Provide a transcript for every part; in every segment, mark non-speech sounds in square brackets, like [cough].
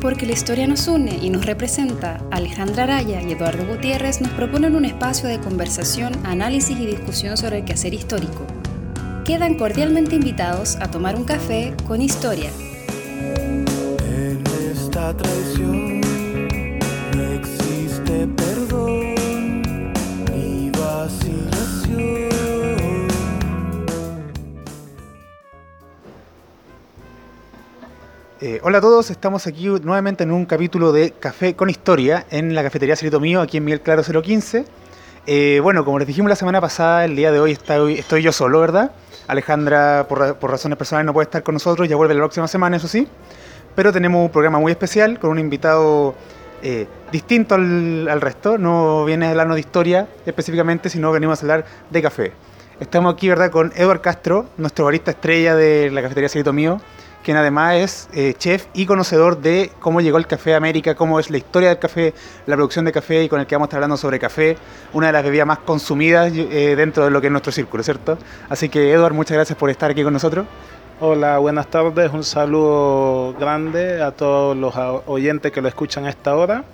Porque la historia nos une y nos representa, Alejandra Araya y Eduardo Gutiérrez nos proponen un espacio de conversación, análisis y discusión sobre el quehacer histórico. Quedan cordialmente invitados a tomar un café con historia. En esta traición no existe Eh, hola a todos, estamos aquí nuevamente en un capítulo de Café con Historia en la cafetería Cerito Mío, aquí en Miguel Claro 015. Eh, bueno, como les dijimos la semana pasada, el día de hoy estoy, estoy yo solo, ¿verdad? Alejandra, por, por razones personales, no puede estar con nosotros, ya vuelve la próxima semana, eso sí. Pero tenemos un programa muy especial con un invitado eh, distinto al, al resto. No viene a hablarnos de historia específicamente, sino venimos a hablar de café. Estamos aquí, ¿verdad?, con Eduard Castro, nuestro barista estrella de la cafetería Cerito Mío, quien además es eh, chef y conocedor de cómo llegó el café a América, cómo es la historia del café, la producción de café y con el que vamos a estar hablando sobre café, una de las bebidas más consumidas eh, dentro de lo que es nuestro círculo, ¿cierto? Así que, Eduard, muchas gracias por estar aquí con nosotros. Hola, buenas tardes. Un saludo grande a todos los oyentes que lo escuchan a esta hora.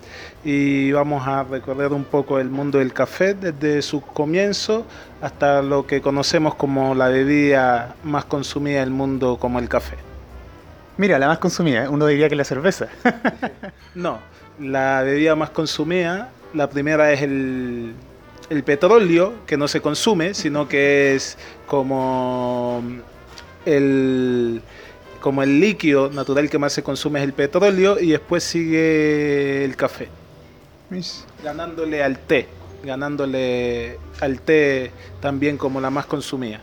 Y vamos a recorrer un poco el mundo del café desde su comienzo hasta lo que conocemos como la bebida más consumida del mundo, como el café. Mira, la más consumida, ¿eh? uno diría que la cerveza. [laughs] No, la bebida más consumida, la primera es el, el petróleo, que no se consume, sino que es como el, como el líquido natural que más se consume es el petróleo y después sigue el café, ganándole al té, ganándole al té también como la más consumida.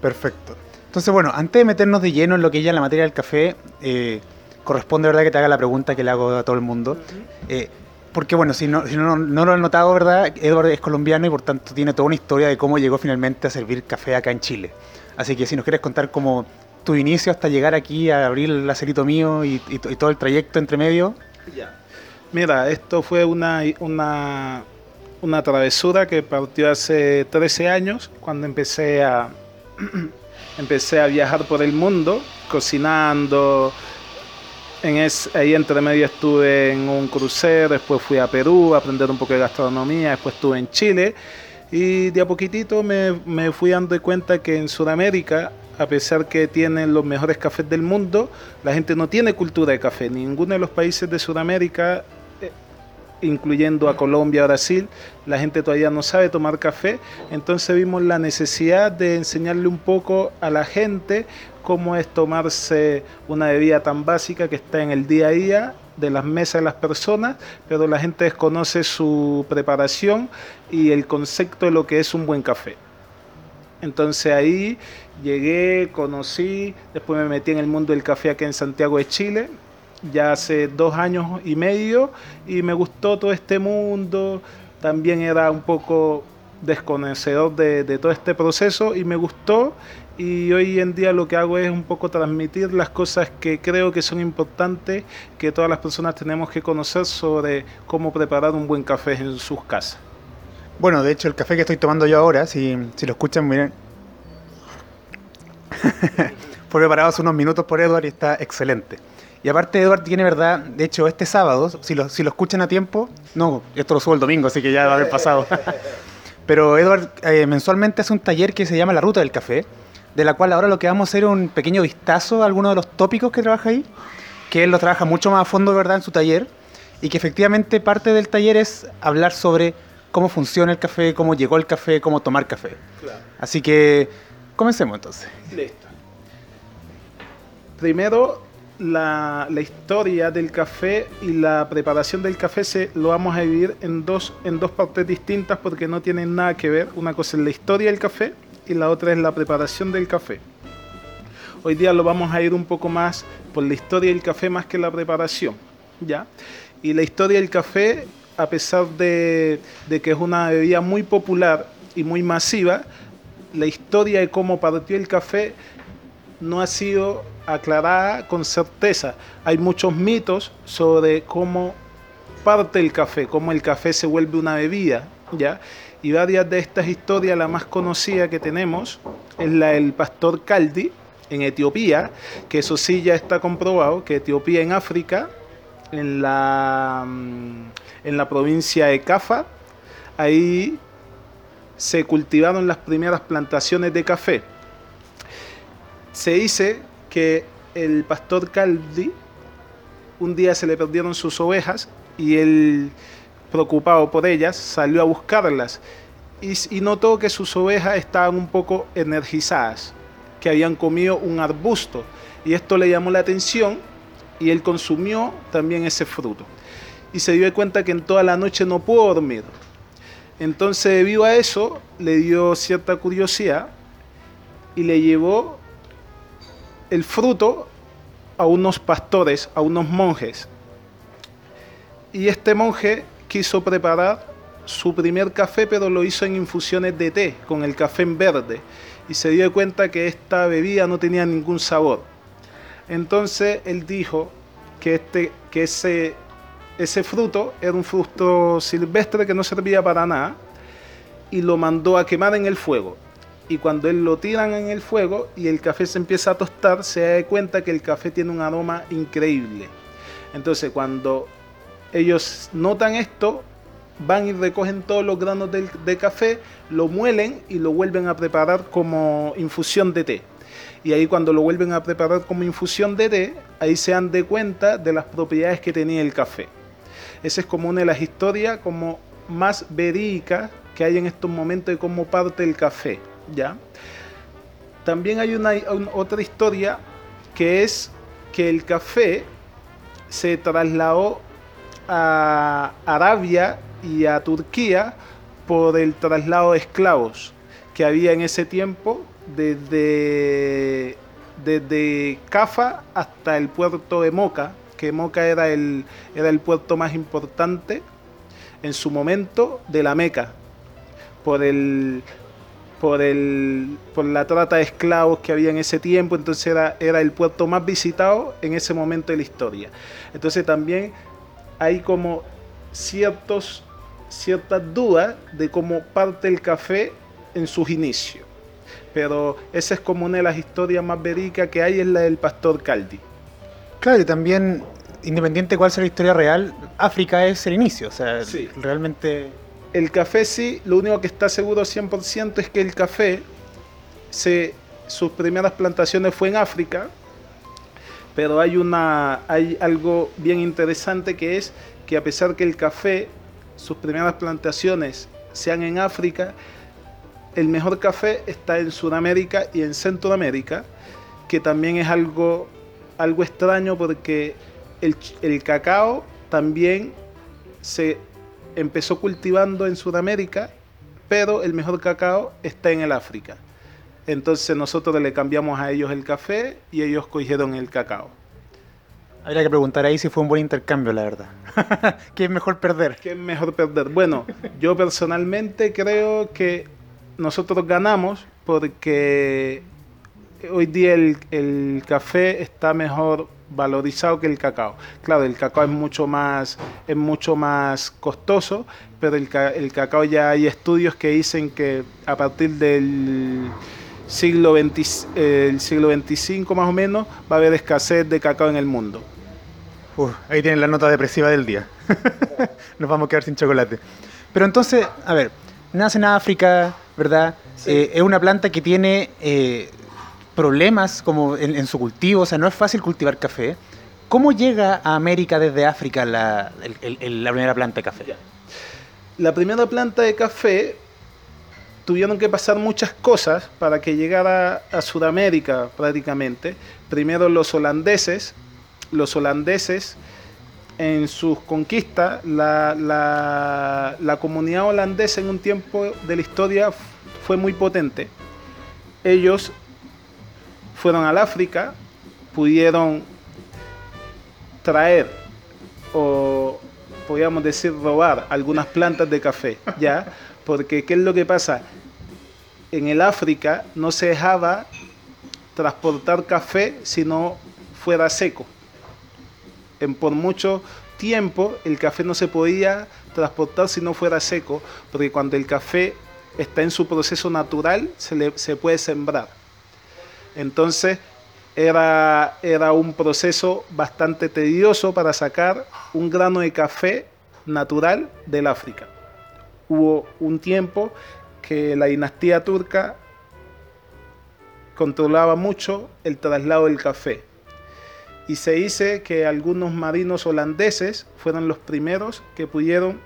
Perfecto. Entonces, bueno, antes de meternos de lleno en lo que ya es la materia del café, eh, corresponde, ¿verdad?, que te haga la pregunta que le hago a todo el mundo. Eh, porque, bueno, si, no, si no, no lo han notado, ¿verdad?, Edward es colombiano y por tanto tiene toda una historia de cómo llegó finalmente a servir café acá en Chile. Así que si nos quieres contar como tu inicio hasta llegar aquí a abrir el acerito mío y, y to- y todo el trayecto entre medio. Mira, esto fue una, una, una travesura que partió hace 13 años, cuando empecé a, [clears throat] empecé a viajar por el mundo, cocinando. En es, ahí entre medio estuve en un crucero, después fui a Perú a aprender un poco de gastronomía, después estuve en Chile y de a poquitito me, me fui dando cuenta que en Sudamérica, a pesar que tienen los mejores cafés del mundo, la gente no tiene cultura de café. Ninguno de los países de Sudamérica incluyendo a Colombia, Brasil, la gente todavía no sabe tomar café, entonces vimos la necesidad de enseñarle un poco a la gente cómo es tomarse una bebida tan básica que está en el día a día de las mesas de las personas, pero la gente desconoce su preparación y el concepto de lo que es un buen café. Entonces ahí llegué, conocí, después me metí en el mundo del café aquí en Santiago de Chile, ya hace dos años y medio, y me gustó todo este mundo. También era un poco desconocedor de, de todo este proceso y me gustó. Y hoy en día lo que hago es un poco transmitir las cosas que creo que son importantes, que todas las personas tenemos que conocer sobre cómo preparar un buen café en sus casas. Bueno, de hecho, el café que estoy tomando yo ahora, si, si lo escuchan, miren. [laughs] Fue preparado hace unos minutos por Edward y está excelente. Y aparte, Edward tiene verdad, de hecho, este sábado, si lo, si lo escuchan a tiempo, no, esto lo subo el domingo, así que ya va a haber pasado. [laughs] Pero Edward eh, mensualmente hace un taller que se llama La Ruta del Café, de la cual ahora lo que vamos a hacer es un pequeño vistazo a algunos de los tópicos que trabaja ahí, que él lo trabaja mucho más a fondo, ¿verdad?, en su taller, y que efectivamente parte del taller es hablar sobre cómo funciona el café, cómo llegó el café, cómo tomar café. Así que comencemos entonces. Listo. Primero, la, historia del café y la preparación del café se lo vamos a dividir en dos, en dos partes distintas porque no tienen nada que ver. Una cosa es la historia del café y la otra es la preparación del café. Hoy día lo vamos a ir un poco más por la historia del café más que la preparación, ¿ya? Y la historia del café, a pesar de, de que es una bebida muy popular y muy masiva, la historia de cómo partió el café no ha sido aclarada con certeza. Hay muchos mitos sobre cómo parte el café, cómo el café se vuelve una bebida, ¿ya? Y varias de estas historias, la más conocida que tenemos, es la del pastor Caldi en Etiopía, que eso sí ya está comprobado, que Etiopía en África, en la, mm, en la provincia de Cafa, ahí se cultivaron las primeras plantaciones de café. Se dice que el pastor Caldi un día se le perdieron sus ovejas y él, preocupado por ellas, salió a buscarlas y, notó que sus ovejas estaban un poco energizadas, que habían comido un arbusto. Y esto le llamó la atención y él consumió también ese fruto. Y se dio cuenta que en toda la noche no pudo dormir. Entonces, debido a eso, le dio cierta curiosidad y le llevó el fruto a unos pastores, a unos monjes. Y este monje quiso preparar su primer café, pero lo hizo en infusiones de té, con el café en verde, y se dio cuenta que esta bebida no tenía ningún sabor. Entonces él dijo que, este, que ese, ese fruto era un fruto silvestre que no servía para nada, y lo mandó a quemar en el fuego. Y cuando él lo tiran en el fuego y el café se empieza a tostar, se da cuenta que el café tiene un aroma increíble. Entonces cuando ellos notan esto, van y recogen todos los granos de, café, lo muelen y lo vuelven a preparar como infusión de té. Y ahí cuando lo vuelven a preparar como infusión de té, ahí se dan de cuenta de las propiedades que tenía el café. Esa es como una de las historias como más verídicas que hay en estos momentos de cómo parte el café. También hay una, otra historia que es que el café se trasladó a Arabia y a Turquía por el traslado de esclavos que había en ese tiempo desde, desde Cafa hasta el puerto de Moca, que Moca era el, era el puerto más importante en su momento de la Meca, por el, por, el, por la trata de esclavos que había en ese tiempo, entonces era, era el puerto más visitado en ese momento de la historia. Entonces también hay como ciertos ciertas dudas de cómo parte el café en sus inicios. Pero esa es como una de las historias más verídicas que hay, es la del pastor Caldi. Claro, y también, independiente de cuál sea la historia real, África es el inicio, o sea, realmente... El café sí, lo único que está seguro 100% es que el café, se, sus primeras plantaciones fue en África, pero hay, una, hay algo bien interesante que es que a pesar que el café sus primeras plantaciones sean en África, el mejor café está en Sudamérica y en Centroamérica, que también es algo, algo extraño porque el, el cacao también se empezó cultivando en Sudamérica, pero el mejor cacao está en el África. Entonces nosotros le cambiamos a ellos el café y ellos cogieron el cacao. Habría que preguntar ahí si fue un buen intercambio, la verdad. [laughs] ¿Qué es mejor perder? ¿Qué es mejor perder? Bueno, yo personalmente creo que nosotros ganamos porque hoy día el, café está mejor valorizado que el cacao. Claro, el cacao es mucho más, es mucho más costoso, pero el, el cacao ya hay estudios que dicen que a partir del siglo, 20, eh, el siglo 25 más o menos va a haber escasez de cacao en el mundo ahí tienen la nota depresiva del día. [laughs] Nos vamos a quedar sin chocolate. Pero entonces, a ver, nace en África, ¿verdad? Eh, es una planta que tiene eh, problemas como en, su cultivo, o sea, no es fácil cultivar café. ¿Cómo llega a América desde África la, primera planta de café? La primera planta de café tuvieron que pasar muchas cosas para que llegara a Sudamérica prácticamente. Primero los holandeses los holandeses en sus conquistas, la, la, comunidad holandesa en un tiempo de la historia fue muy potente. Ellos fueron al África, pudieron traer o podríamos decir robar algunas plantas de café, ¿ya? Porque ¿qué es lo que pasa? En el África no se dejaba transportar café si no fuera seco en, por mucho tiempo el café no se podía transportar si no fuera seco, porque cuando el café está en su proceso natural, se, le- se puede sembrar. Entonces era, era un proceso bastante tedioso para sacar un grano de café natural del África. Hubo un tiempo que la dinastía turca controlaba mucho el traslado del café. Y se dice que algunos marinos holandeses fueron los primeros que pudieron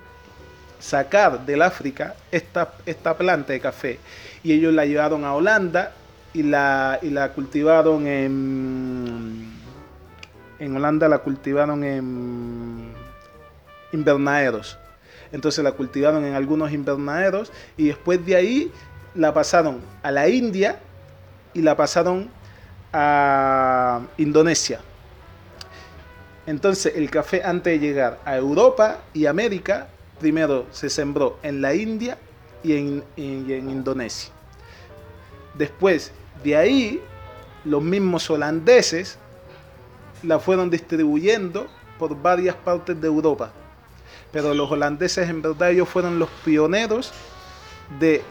sacar del África esta, esta planta de café. Y ellos la llevaron a Holanda y la, y la cultivaron en... En Holanda la cultivaron en invernaderos. Entonces la cultivaron en algunos invernaderos y después de ahí la pasaron a la India y la pasaron a Indonesia. Entonces el café antes de llegar a Europa y América, primero se sembró en la India y en, y en Indonesia. Después de ahí, los mismos holandeses la fueron distribuyendo por varias partes de Europa. Pero los holandeses en verdad ellos fueron los pioneros de,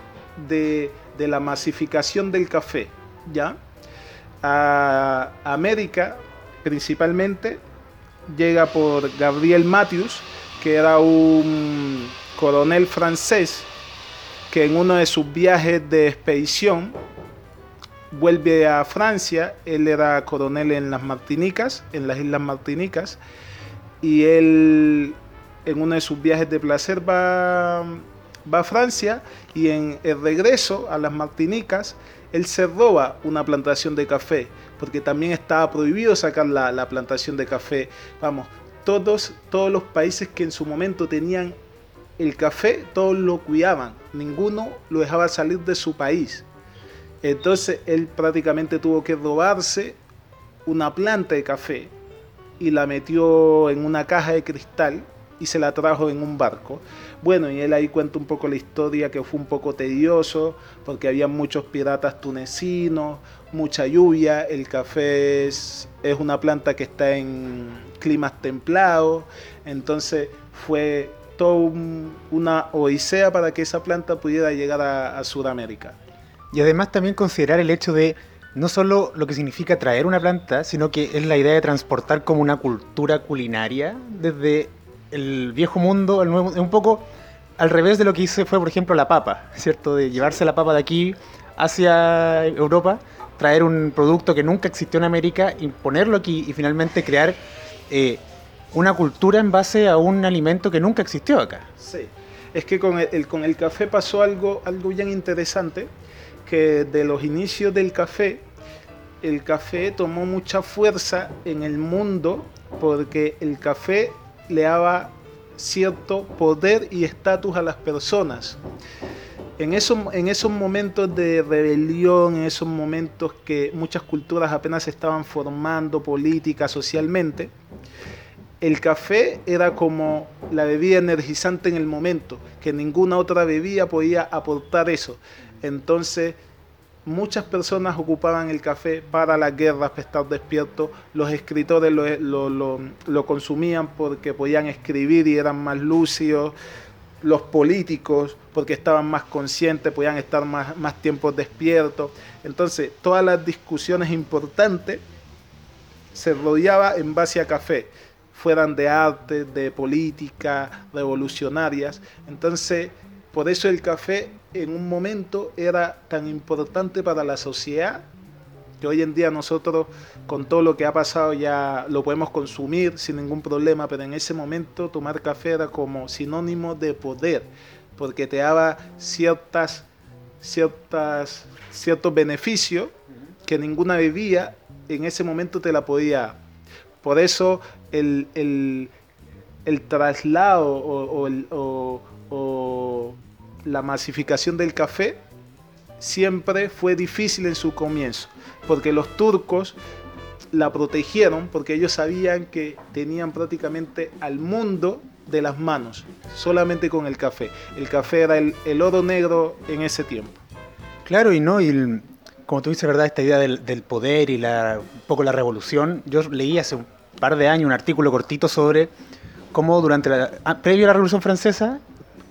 de, la masificación del café. ¿ya? A América principalmente llega por Gabriel Matthews, que era un coronel francés que en uno de sus viajes de expedición vuelve a Francia, él era coronel en las Martinicas, en las Islas Martinicas, y él en uno de sus viajes de placer va, va a Francia y en el regreso a las Martinicas, él se roba una plantación de café, porque también estaba prohibido sacar la, la plantación de café. Vamos, todos, todos los países que en su momento tenían el café, todos lo cuidaban, ninguno lo dejaba salir de su país. Entonces él prácticamente tuvo que robarse una planta de café y la metió en una caja de cristal y se la trajo en un barco. Bueno, y él ahí cuenta un poco la historia que fue un poco tedioso porque había muchos piratas tunecinos, mucha lluvia, el café es, es una planta que está en climas templados, entonces fue toda un, una odisea para que esa planta pudiera llegar a Sudamérica. Y además también considerar el hecho de no solo lo que significa traer una planta, sino que es la idea de transportar como una cultura culinaria desde el viejo mundo al nuevo, un poco al revés de lo que hizo fue, por ejemplo, la papa, ¿cierto? De llevarse la papa de aquí hacia Europa, traer un producto que nunca existió en América, imponerlo aquí y finalmente crear eh, una cultura en base a un alimento que nunca existió acá. Sí, es que con el, con el café pasó algo, algo bien interesante, que de los inicios del café, el café tomó mucha fuerza en el mundo porque el café le daba cierto poder y estatus a las personas. En esos, en esos momentos de rebelión, en esos momentos que muchas culturas apenas se estaban formando política, socialmente, el café era como la bebida energizante en el momento, que ninguna otra bebida podía aportar eso. Entonces, muchas personas ocupaban el café para las guerras, para estar despiertos. Los escritores lo, consumían porque podían escribir y eran más lúcidos. Los políticos, porque estaban más conscientes, podían estar más, más tiempo despiertos. Entonces, todas las discusiones importantes se rodeaba en base a café, fueran de arte, de política, revolucionarias. Entonces, por eso el café en un momento era tan importante para la sociedad que hoy en día nosotros con todo lo que ha pasado ya lo podemos consumir sin ningún problema, pero en ese momento tomar café era como sinónimo de poder, porque te daba ciertas, ciertas, ciertos beneficios que ninguna bebida en ese momento te la podía. Por eso el, el, el traslado o, o, o, o la masificación del café siempre fue difícil en su comienzo, porque los turcos la protegieron porque ellos sabían que tenían prácticamente al mundo de las manos, solamente con el café. El café era el, el oro negro en ese tiempo. Claro, y no, y el, como tú dices, ¿verdad? Esta idea del, del poder y la, un poco la revolución. Yo leí hace un par de años un artículo cortito sobre cómo durante la, previo a la Revolución Francesa,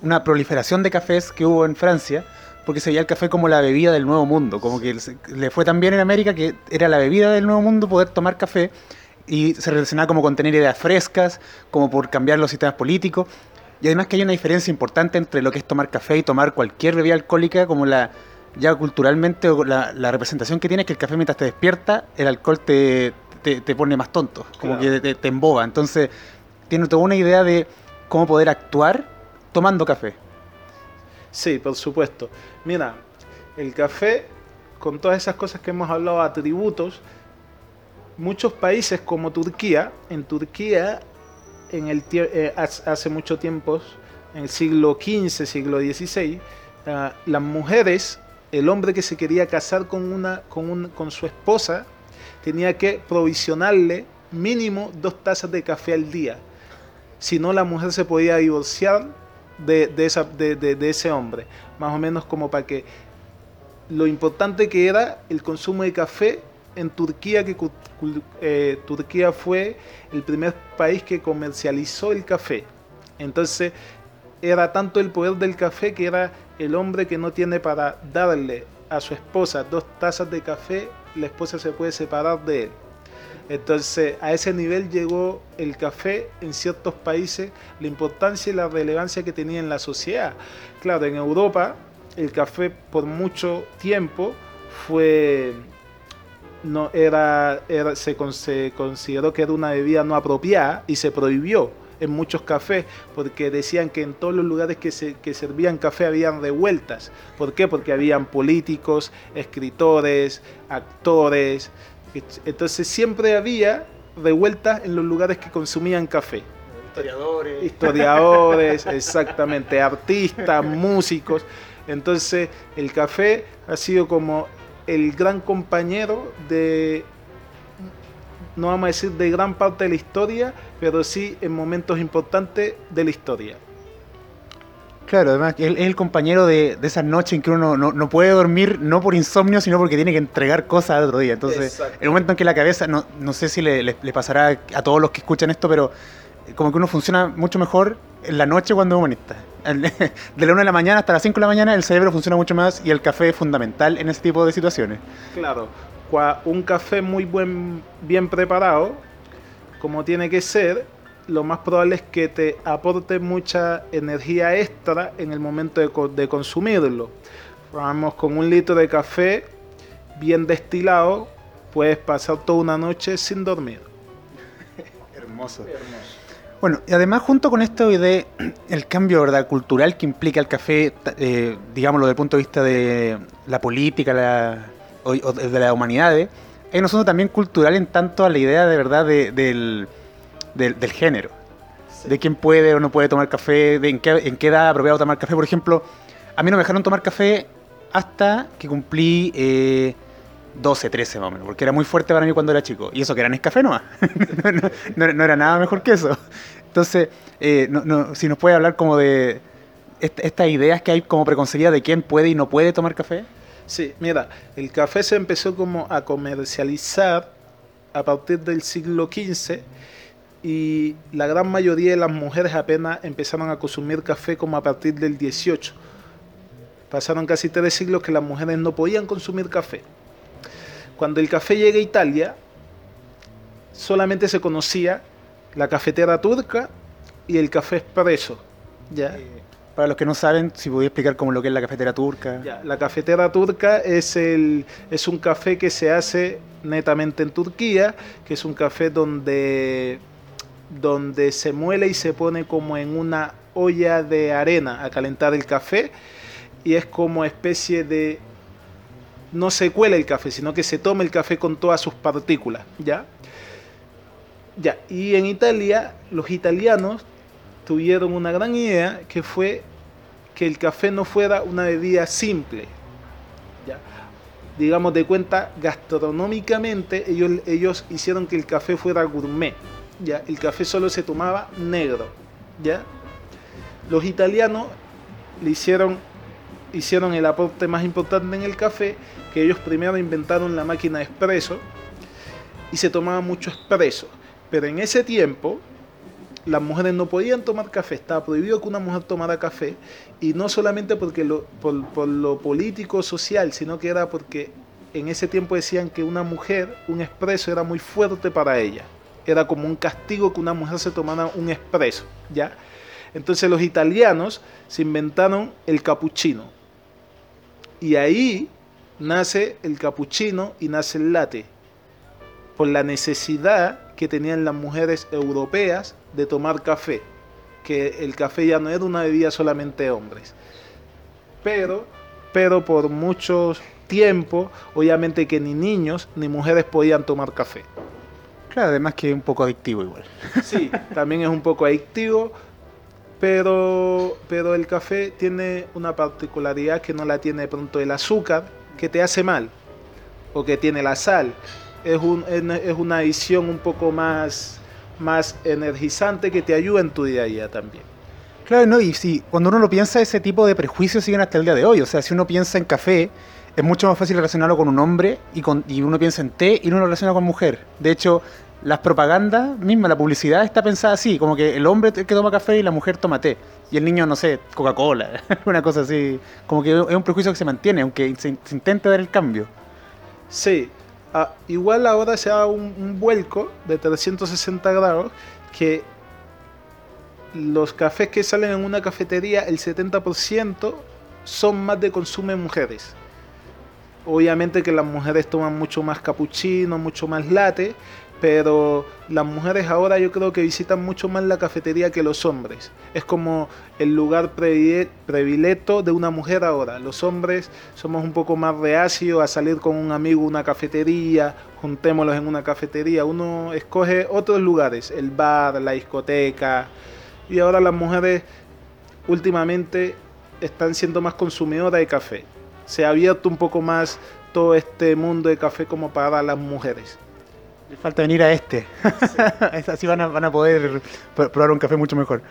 una proliferación de cafés que hubo en Francia, porque se veía el café como la bebida del nuevo mundo, como que le fue tan bien en América que era la bebida del nuevo mundo poder tomar café y se relacionaba como con tener ideas frescas, como por cambiar los sistemas políticos. Y además que hay una diferencia importante entre lo que es tomar café y tomar cualquier bebida alcohólica, como la ya culturalmente la, la representación que tiene es que el café mientras te despierta, el alcohol te, te, pone más tonto, como que te, te, emboba. Entonces, tiene toda una idea de cómo poder actuar tomando café. Sí, por supuesto. Mira, el café, con todas esas cosas que hemos hablado, atributos, muchos países como Turquía, en Turquía, en el eh, hace mucho tiempo, en el siglo XV, siglo XVI, ah, las mujeres, el hombre que se quería casar con, una, con, con su esposa, tenía que provisionarle mínimo dos tazas de café al día. Si no, la mujer se podía divorciar de, esa, de, ese hombre. Más o menos como para que lo importante que era el consumo de café en Turquía, que eh, Turquía fue el primer país que comercializó el café. Entonces era tanto el poder del café que era el hombre que no tiene para darle a su esposa dos tazas de café, la esposa se puede separar de él. Entonces, a ese nivel llegó el café en ciertos países, la importancia y la relevancia que tenía en la sociedad. Claro, en Europa el café por mucho tiempo fue no era, se, se consideró que era una bebida no apropiada y se prohibió en muchos cafés, porque decían que en todos los lugares que, se, que servían café habían revueltas. ¿Por qué? Porque habían políticos, escritores, actores. Entonces siempre había revueltas en los lugares que consumían café. Historiadores. Historiadores, [laughs] exactamente, artistas, músicos. Entonces el café ha sido como el gran compañero de no vamos a decir de gran parte de la historia, pero sí en momentos importantes de la historia. Claro, además es el compañero de, de esas noches en que uno no, puede dormir, no por insomnio, sino porque tiene que entregar cosas al otro día. Entonces, el momento en que la cabeza, no, no sé si le, pasará a todos los que escuchan esto, pero como que uno funciona mucho mejor en la noche cuando es humanista. [laughs] De la 1 de la mañana hasta las 5 de la mañana el cerebro funciona mucho más y el café es fundamental en ese tipo de situaciones. Claro, un café muy buen, bien preparado, como tiene que ser, lo más probable es que te aporte mucha energía extra en el momento de, consumirlo. Vamos, con un litro de café bien destilado, puedes pasar toda una noche sin dormir. [laughs] Hermoso. Bueno, y además junto con esto de [clears throat] el cambio ¿verdad? cultural que implica el café, eh, digámoslo desde el punto de vista de la política, la, o, de las humanidades, hay un asunto también cultural en tanto a la idea de verdad del, del, género. De quién puede o no puede tomar café, de en qué, en qué edad apropiado tomar café. Por ejemplo, a mí no me dejaron tomar café hasta que cumplí eh, 12, 13 más o menos, porque era muy fuerte para mí cuando era chico. Y eso que era Nescafé [laughs] no, no, no, era nada mejor que eso. Entonces, eh, no, si nos puede hablar como de estas ideas que hay como preconcebidas de quién puede y no puede tomar café. Sí, mira, el café se empezó como a comercializar a partir del siglo XV y la gran mayoría de las mujeres apenas empezaron a consumir café como a partir del XVIII. Pasaron casi tres siglos que las mujeres no podían consumir café. Cuando el café llega a Italia, solamente se conocía la cafetera turca y el café expreso. ¿ya? Eh, para los que no saben, si podía explicar cómo lo que es la cafetera turca. la cafetera turca es, el, es un café que se hace netamente en Turquía, que es un café donde, donde se muele y se pone como en una olla de arena a calentar el café y es como especie de no se cuela el café, sino que se toma el café con todas sus partículas, ¿ya? Ya, y en Italia los italianos tuvieron una gran idea que fue que el café no fuera una bebida simple. Digamos de cuenta, gastronómicamente ellos, ellos hicieron que el café fuera gourmet. ¿Ya? El café solo se tomaba negro. ¿ya? Los italianos le hicieron, hicieron el aporte más importante en el café, que ellos primero inventaron la máquina de espresso y se tomaba mucho espresso. Pero en ese tiempo las mujeres no podían tomar café, estaba prohibido que una mujer tomara café, y no solamente porque lo, por, por lo político social, sino que era porque en ese tiempo decían que una mujer, un expreso era muy fuerte para ella. Era como un castigo que una mujer se tomara un expreso, ¿ya? Entonces los italianos se inventaron el cappuccino. Y ahí nace el cappuccino y nace el latte. Por la necesidad que tenían las mujeres europeas de tomar café. Que el café ya no era una bebida solamente de hombres. Pero, pero por muchos tiempo, obviamente que ni niños ni mujeres podían tomar café. Claro, además que es un poco adictivo igual. Sí, [laughs] también es un poco adictivo, pero, pero el café tiene una particularidad que no la tiene de pronto el azúcar, que te hace mal, o que tiene la sal. Es, un, es una adición un poco más, más energizante que te ayuda en tu día a día también. Claro, no, y si cuando uno lo piensa, ese tipo de prejuicios siguen hasta el día de hoy. O sea, si uno piensa en café, es mucho más fácil relacionarlo con un hombre y, con, y uno piensa en té y uno lo relaciona con mujer. De hecho, las propagandas mismas, la publicidad está pensada así, como que el hombre es que toma café y la mujer toma té. Y el niño, no sé, Coca-Cola, [laughs] una cosa así. Como que es un prejuicio que se mantiene, aunque se, se intente dar el cambio. Sí, ah, igual ahora se da un, un vuelco de 360 grados que los cafés que salen en una cafetería, el 70% son más de consumo de mujeres. Obviamente que las mujeres toman mucho más capuchino, mucho más latte, pero las mujeres ahora yo creo que visitan mucho más la cafetería que los hombres. Es como el lugar predilecto de una mujer ahora. Los hombres somos un poco más reacios a salir con un amigo a una cafetería, juntémoslos en una cafetería. Uno escoge otros lugares, el bar, la discoteca. Y ahora las mujeres últimamente están siendo más consumidoras de café. Se ha abierto un poco más todo este mundo de café como para las mujeres. Les falta venir a este. [laughs] Así van a, van a poder pr- probar un café mucho mejor.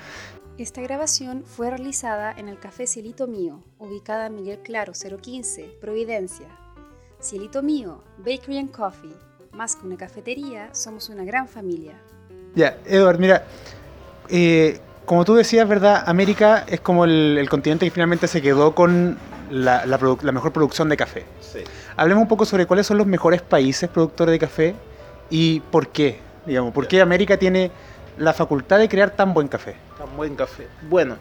Esta grabación fue realizada en el Café Cielito Mío, ubicada en Miguel Claro 015, Providencia. Cielito Mío, Bakery and Coffee. Más que una cafetería, somos una gran familia. Ya, Edward, mira, eh, como tú decías, ¿verdad? América es como el, el continente que finalmente se quedó con la, la produ- la mejor producción de café. Sí. Hablemos un poco sobre cuáles son los mejores países productores de café y por qué, digamos, por qué América tiene la facultad de crear tan buen café. Tan buen café. Bueno,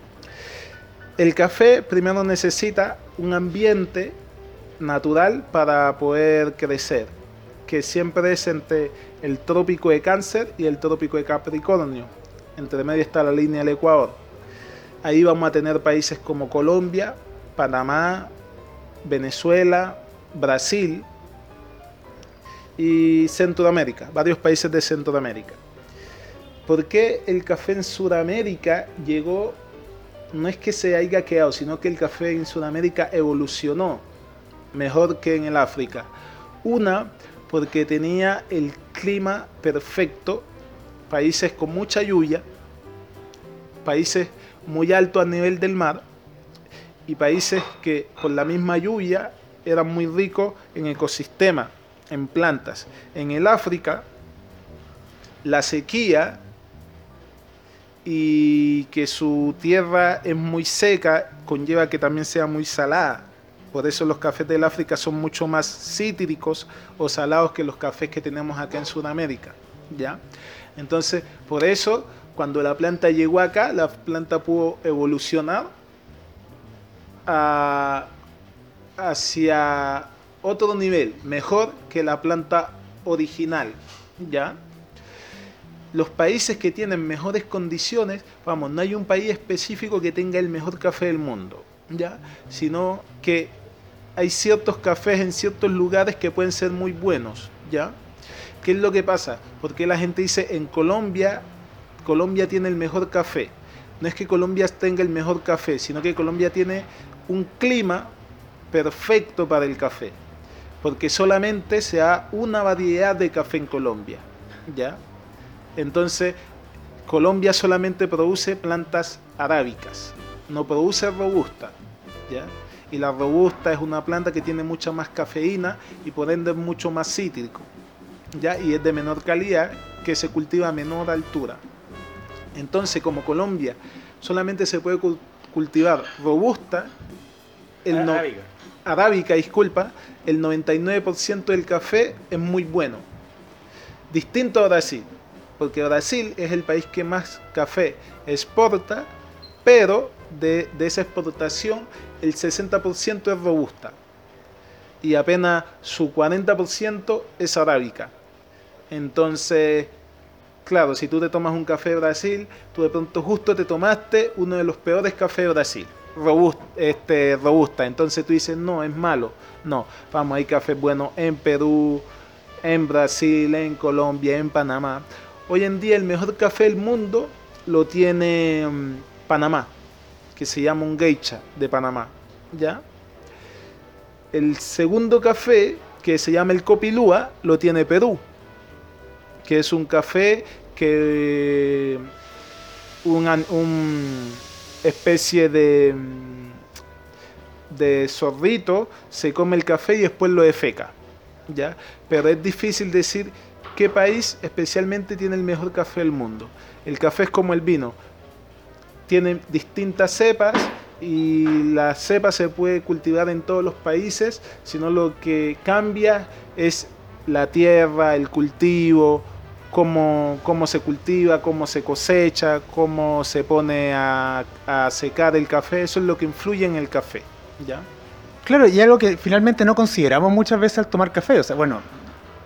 el café primero necesita un ambiente natural para poder crecer, que siempre es entre el trópico de Cáncer y el trópico de Capricornio. Entre medio está la línea del Ecuador. Ahí vamos a tener países como Colombia, Panamá, Venezuela, Brasil y Centroamérica, varios países de Centroamérica. ¿Por qué el café en Sudamérica llegó? No es que se haya quedado, sino que el café en Sudamérica evolucionó mejor que en el África. Una, porque tenía el clima perfecto, países con mucha lluvia, países muy altos a nivel del mar y países que con la misma lluvia eran muy ricos en ecosistema, en plantas. En el África, la sequía y que su tierra es muy seca conlleva que también sea muy salada. Por eso los cafés del África son mucho más cítricos o salados que los cafés que tenemos acá en Sudamérica. ¿ya? Entonces, por eso, cuando la planta llegó acá, la planta pudo evolucionar hacia otro nivel, mejor que la planta original. ¿ya? los países que tienen mejores condiciones, vamos, no hay un país específico que tenga el mejor café del mundo, ¿ya? Sino que hay ciertos cafés en ciertos lugares que pueden ser muy buenos, ¿ya? ¿Qué es lo que pasa? Porque la gente dice en Colombia, Colombia tiene el mejor café. No es que Colombia tenga el mejor café, sino que Colombia tiene un clima perfecto para el café. Porque solamente se da una variedad de café en Colombia, ¿ya? Entonces, Colombia solamente produce plantas arábicas, no produce robusta. ¿ya? Y la robusta es una planta que tiene mucha más cafeína y por ende es mucho más cítrico. ¿ya? Y es de menor calidad que se cultiva a menor altura. Entonces, como Colombia solamente se puede cultivar robusta, el no- Arábica. arábica, disculpa, el 99% del café es muy bueno. Distinto a Brasil, porque Brasil es el país que más café exporta, pero de, de esa exportación el 60% es robusta y apenas su 40% es arábica. Entonces, claro, si tú te tomas un café Brasil, tú de pronto justo te tomaste uno de los peores cafés Brasil, robusta, este, robusta. Entonces tú dices, no, es malo. No, vamos, hay cafés buenos en Perú, en Brasil, en Colombia, en Panamá. Hoy en día el mejor café del mundo lo tiene mm, Panamá, que se llama un geisha de Panamá. ¿Ya? El segundo café, que se llama el Copilúa, lo tiene Perú, que es un café que una un especie de mm, de zorrito se come el café y después lo defeca, ¿ya? Pero es difícil decir qué país especialmente tiene el mejor café del mundo. El café es como el vino, tiene distintas cepas y la cepa se puede cultivar en todos los países, sino lo que cambia es la tierra, el cultivo, cómo, cómo se cultiva, cómo se cosecha, cómo se pone a, a secar el café, eso es lo que influye en el café. ¿ya? Claro, y algo que finalmente no consideramos muchas veces al tomar café. O sea, bueno,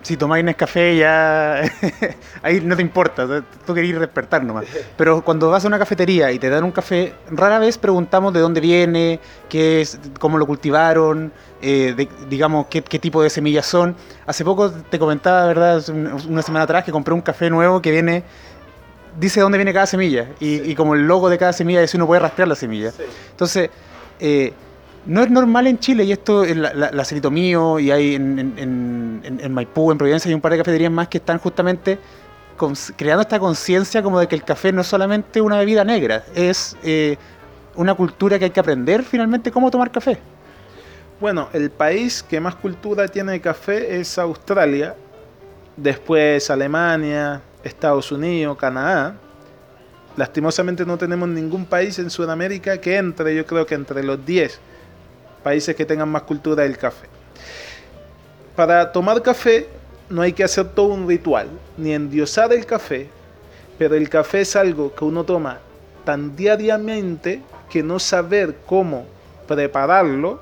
si tomáis Nescafé ya [laughs] ahí no te importa, tú querés despertar nomás. Pero cuando vas a una cafetería y te dan un café, rara vez preguntamos de dónde viene, qué es, cómo lo cultivaron, eh, de- digamos qué, qué tipo de semillas son. Hace poco te comentaba, ¿verdad? Una semana atrás que compré un café nuevo que viene dice dónde viene cada semilla y, y como el logo de cada semilla dice uno puede rastrear la semilla. Entonces, eh, no es normal en Chile, y esto, en la, la, Cerito Mío, y hay en, en- en- en- Maipú, en Providencia, hay un par de cafeterías más que están justamente cons- creando esta conciencia como de que el café no es solamente una bebida negra, es eh, una cultura que hay que aprender finalmente cómo tomar café. Bueno, el país que más cultura tiene de café es Australia, después Alemania, Estados Unidos, Canadá. Lastimosamente no tenemos ningún país en Sudamérica que entre, yo creo que entre los 10 países que tengan más cultura del café. Para tomar café no hay que hacer todo un ritual, ni endiosar el café, pero el café es algo que uno toma tan diariamente que no saber cómo prepararlo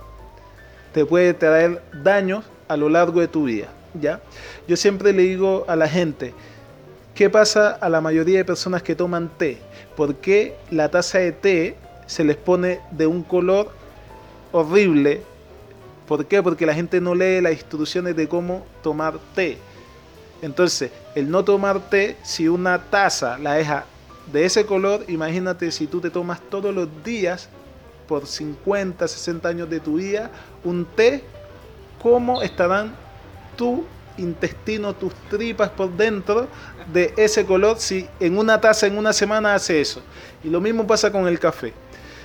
te puede traer daños a lo largo de tu vida, ¿ya? Yo siempre le digo a la gente, ¿qué pasa a la mayoría de personas que toman té? ¿Por qué la taza de té se les pone de un color horrible? ¿Por qué? Porque la gente no lee las instrucciones de cómo tomar té. Entonces, el no tomar té, si una taza la deja de ese color, imagínate si tú te tomas todos los días por 50, 60 años de tu vida un té, cómo estarán tu intestino, tus tripas por dentro de ese color si en una taza en una semana hace eso. Y lo mismo pasa con el café.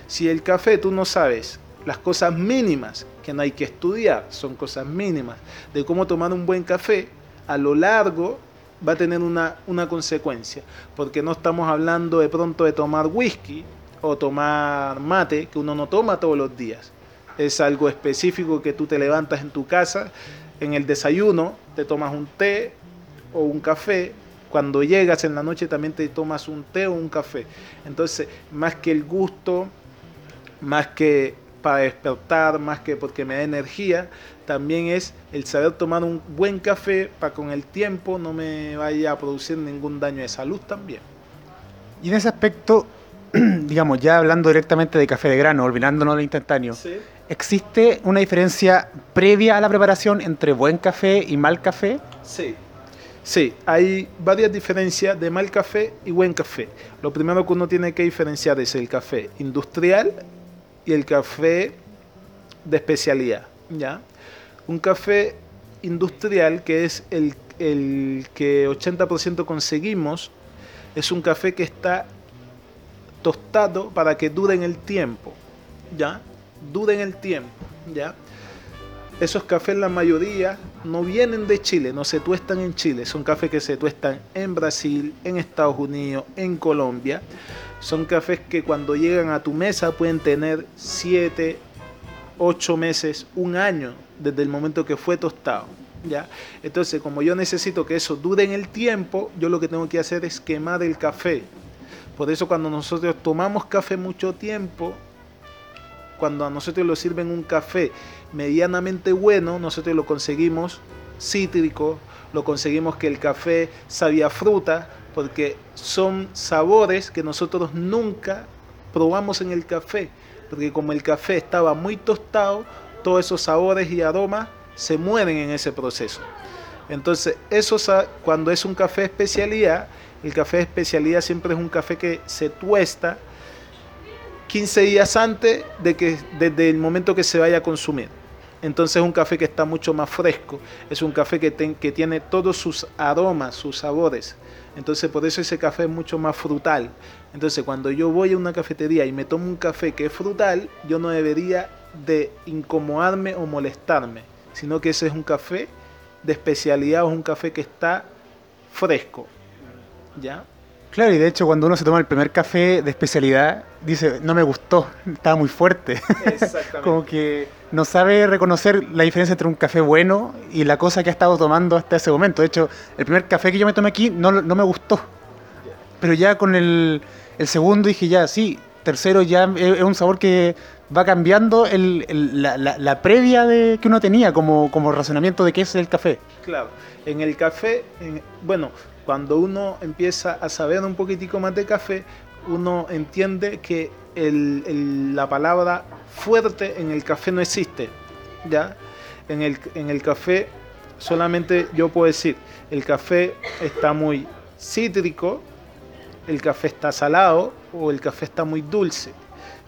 Si el café tú no sabes las cosas mínimas que no hay que estudiar, son cosas mínimas de cómo tomar un buen café, a lo largo va a tener una, una consecuencia. Porque no estamos hablando de pronto de tomar whisky o tomar mate, que uno no toma todos los días. Es algo específico que tú te levantas en tu casa, en el desayuno te tomas un té o un café, cuando llegas en la noche también te tomas un té o un café. Entonces, más que el gusto, más que para despertar, más que porque me da energía, también es el saber tomar un buen café para con el tiempo no me vaya a producir ningún daño de salud también. Y en ese aspecto, [clears throat] digamos, ya hablando directamente de café de grano, olvidándonos del instantáneo, ¿existe una diferencia previa a la preparación entre buen café y mal café? Sí. Sí, hay varias diferencias de mal café y buen café. Lo primero que uno tiene que diferenciar es el café industrial y el café de especialidad. ¿ya? Un café industrial, que es el, el que 80% conseguimos, es un café que está tostado para que dure en el tiempo. ¿Ya? Dure en el tiempo. ¿Ya? Esos cafés, la mayoría, no vienen de Chile, no se tuestan en Chile, son cafés que se tuestan en Brasil, en Estados Unidos, en Colombia. Son cafés que cuando llegan a tu mesa pueden tener 7, 8 meses, un año desde el momento que fue tostado. ¿ya? Entonces, como yo necesito que eso dure en el tiempo, yo lo que tengo que hacer es quemar el café. Por eso cuando nosotros tomamos café mucho tiempo, cuando a nosotros nos sirven un café medianamente bueno, nosotros lo conseguimos cítrico, lo conseguimos que el café sabía fruta, porque son sabores que nosotros nunca probamos en el café, porque como el café estaba muy tostado, todos esos sabores y aromas se mueren en ese proceso. Entonces, eso cuando es un café especialidad, el café especialidad siempre es un café que se tuesta 15 días antes de que desde el momento que se vaya a consumir. Entonces es un café que está mucho más fresco, es un café que, que tiene todos sus aromas, sus sabores. Entonces por eso ese café es mucho más frutal. Entonces cuando yo voy a una cafetería y me tomo un café que es frutal, yo no debería de incomodarme o molestarme, sino que ese es un café de especialidad o es un café que está fresco. ¿Ya? Claro, y de hecho cuando uno se toma el primer café de especialidad, dice, no me gustó, estaba muy fuerte. [laughs] Exactamente. Como que no sabe reconocer la diferencia entre un café bueno y la cosa que ha estado tomando hasta ese momento. De hecho, el primer café que yo me tomé aquí no, no me gustó. Pero ya con el, el segundo dije, ya, sí, tercero ya es un sabor que va cambiando el, la, la, previa de, que uno tenía como, como razonamiento de qué es el café. Claro, en el café, bueno, cuando uno empieza a saber un poquitico más de café, uno entiende que la palabra fuerte en el café no existe. ¿ya? En, el, en el café solamente yo puedo decir, el café está muy cítrico, el café está salado o el café está muy dulce.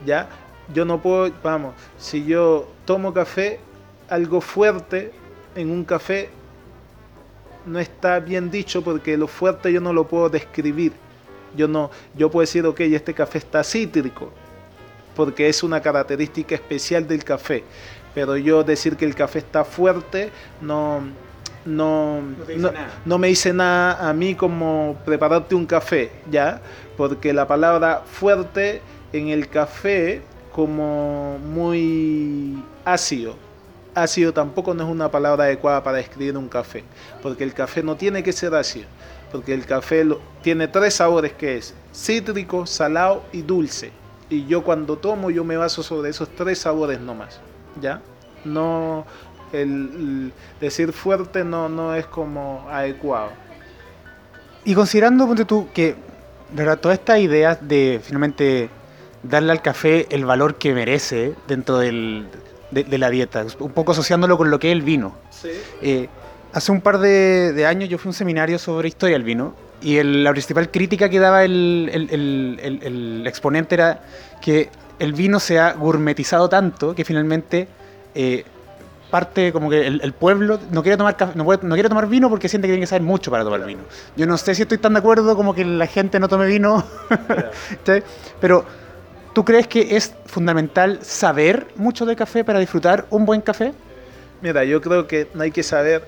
¿ya? Yo no puedo, vamos, si yo tomo café, algo fuerte en un café no está bien dicho porque lo fuerte yo no lo puedo describir. Yo no, yo puedo decir, ok, este café está cítrico, porque es una característica especial del café. Pero yo decir que el café está fuerte no, no, no, me dice nada a mí como prepararte un café, ¿ya? Porque la palabra fuerte en el café como muy ácido, ácido tampoco no es una palabra adecuada para describir un café, porque el café no tiene que ser ácido, porque el café tiene tres sabores que es cítrico, salado y dulce. Y yo cuando tomo yo me baso sobre esos tres sabores nomás, ¿ya? No el, decir fuerte no, no es como adecuado. Y considerando, ponte tú, que ¿verdad? toda esta idea de finalmente darle al café el valor que merece dentro del, de, la dieta, un poco asociándolo con lo que es el vino. Eh, hace un par de, años yo fui a un seminario sobre historia del vino y la principal crítica que daba el, exponente era que el vino se ha gourmetizado tanto que finalmente eh, parte como que el, pueblo no quiere tomar no, no, quiere tomar vino porque siente que tiene que saber mucho para tomar vino. Yo no sé si estoy tan de acuerdo como que la gente no tome vino, [laughs] pero ¿Tú crees que es fundamental saber mucho de café para disfrutar un buen café? Mira, yo creo que no hay que saber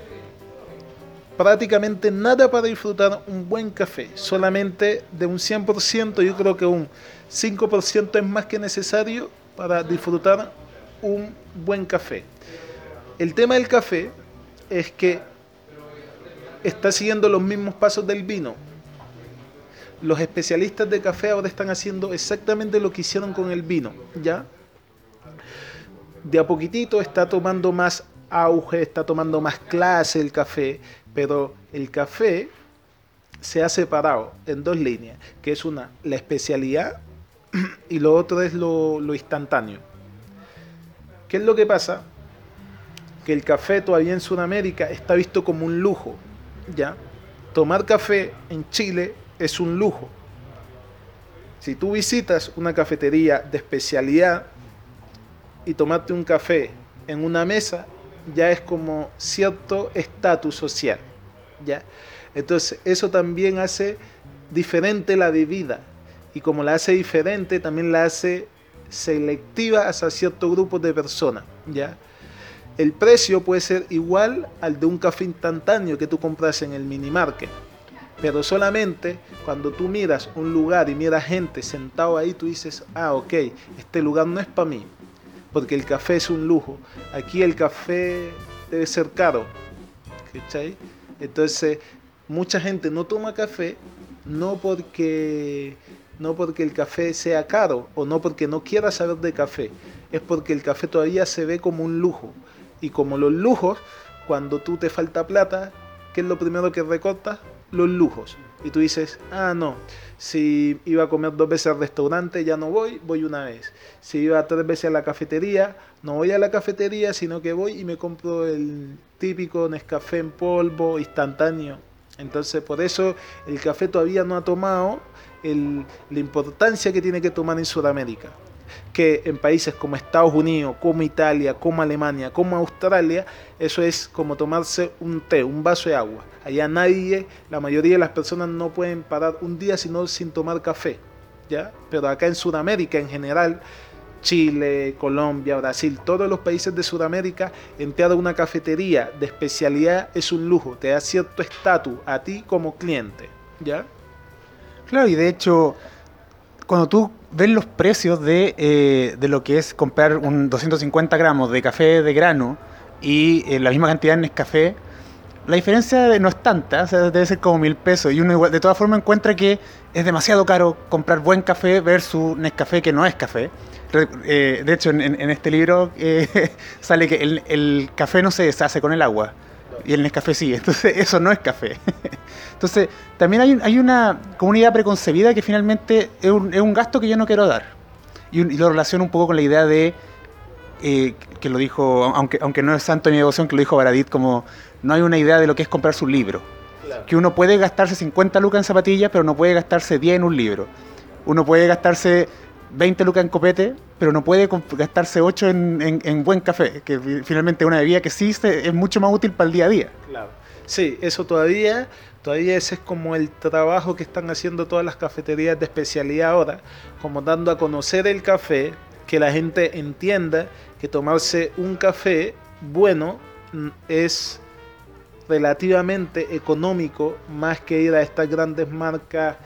prácticamente nada para disfrutar un buen café. Solamente de un 100%, yo creo que un 5% es más que necesario para disfrutar un buen café. El tema del café es que está siguiendo los mismos pasos del vino los especialistas de café ahora están haciendo exactamente lo que hicieron con el vino, ¿ya? De a poquitito está tomando más auge, está tomando más clase el café, pero el café se ha separado en dos líneas, que es una, la especialidad y lo otro es lo, instantáneo. ¿Qué es lo que pasa? Que el café todavía en Sudamérica está visto como un lujo, ¿ya? Tomar café en Chile es un lujo. Si tú visitas una cafetería de especialidad y tomarte un café en una mesa, ya es como cierto estatus social. ¿ya? Entonces, eso también hace diferente la bebida. Y como la hace diferente, también la hace selectiva hacia cierto grupo de personas. ¿ya? el precio puede ser igual al de un café instantáneo que tú compras en el mini market. Pero solamente cuando tú miras un lugar y miras gente sentado ahí, tú dices, ah, ok, este lugar no es para mí, porque el café es un lujo. Aquí el café debe ser caro. ¿cachai? Entonces, mucha gente no toma café no porque no porque el café sea caro o no porque no quiera saber de café, es porque el café todavía se ve como un lujo. Y como los lujos, cuando tú te falta plata, ¿qué es lo primero que recortas? Los lujos. Y tú dices, ah, no, si iba a comer dos veces al restaurante, ya no voy, voy una vez. Si iba tres veces a la cafetería, no voy a la cafetería, sino que voy y me compro el típico Nescafé en polvo instantáneo. Entonces, por eso el café todavía no ha tomado la importancia que tiene que tomar en Sudamérica que en países como Estados Unidos, como Italia, como Alemania, como Australia, eso es como tomarse un té, un vaso de agua. Allá nadie, la mayoría de las personas no pueden parar un día sino sin tomar café, ¿ya? Pero acá en Sudamérica en general, Chile, Colombia, Brasil, todos los países de Sudamérica, entrar a una cafetería de especialidad es un lujo, te da cierto estatus a ti como cliente, ¿ya? Claro, y de hecho, cuando tú ves los precios de, eh, de lo que es comprar un 250 gramos de café de grano y eh, la misma cantidad en Nescafé, la diferencia no es tanta, o sea, debe ser como mil pesos. Y uno igual, de todas formas encuentra que es demasiado caro comprar buen café versus Nescafé que no es café. Eh, de hecho, en, en este libro [laughs] sale que el, el café no se deshace con el agua y el Nescafé sí, [laughs] entonces eso no es café. [laughs] Entonces, también hay, hay una comunidad preconcebida que finalmente es un, es un, gasto que yo no quiero dar. Y, y, lo relaciono un poco con la idea de, eh, que lo dijo, aunque, aunque no es santo ni devoción, que lo dijo Baradit, como no hay una idea de lo que es comprarse un libro. Claro. Que uno puede gastarse 50 lucas en zapatillas, pero no puede gastarse 10 en un libro. Uno puede gastarse 20 lucas en copete, pero no puede gastarse 8 en, en, en, buen café, que finalmente es una bebida que sí es mucho más útil para el día a día. Claro. Sí, eso todavía, todavía ese es como el trabajo que están haciendo todas las cafeterías de especialidad ahora, como dando a conocer el café, que la gente entienda que tomarse un café bueno es relativamente económico más que ir a estas grandes marcas